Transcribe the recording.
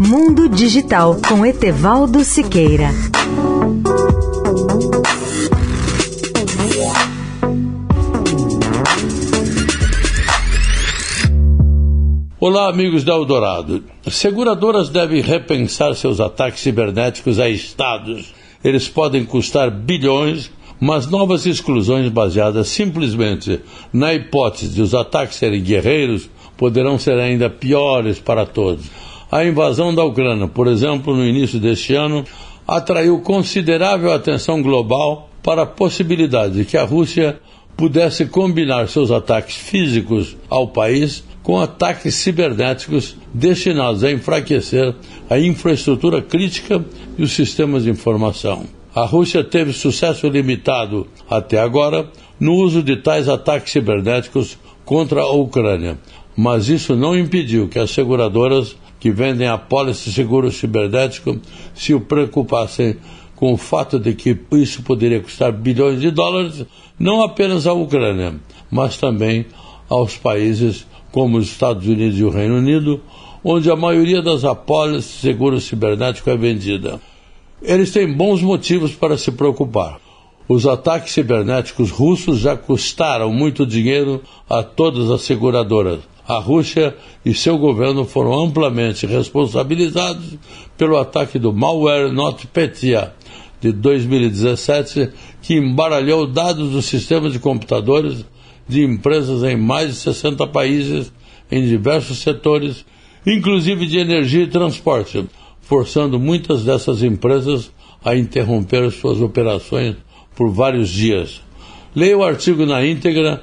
Mundo Digital com Etevaldo Siqueira. Olá, amigos da Eldorado. Seguradoras devem repensar seus ataques cibernéticos a estados. Eles podem custar bilhões, mas novas exclusões baseadas simplesmente na hipótese de os ataques serem guerreiros poderão ser ainda piores para todos. A invasão da Ucrânia, por exemplo, no início deste ano, atraiu considerável atenção global para a possibilidade de que a Rússia pudesse combinar seus ataques físicos ao país com ataques cibernéticos destinados a enfraquecer a infraestrutura crítica e os sistemas de informação. A Rússia teve sucesso limitado até agora no uso de tais ataques cibernéticos contra a Ucrânia, mas isso não impediu que as seguradoras que vendem apólice seguro cibernético se preocupassem com o fato de que isso poderia custar bilhões de dólares não apenas à Ucrânia, mas também aos países como os Estados Unidos e o Reino Unido, onde a maioria das apólices de seguro cibernético é vendida. Eles têm bons motivos para se preocupar. Os ataques cibernéticos russos já custaram muito dinheiro a todas as seguradoras. A Rússia e seu governo foram amplamente responsabilizados pelo ataque do malware NotPetya de 2017, que embaralhou dados dos sistemas de computadores de empresas em mais de 60 países, em diversos setores, inclusive de energia e transporte, forçando muitas dessas empresas a interromper suas operações por vários dias. Leia o artigo na íntegra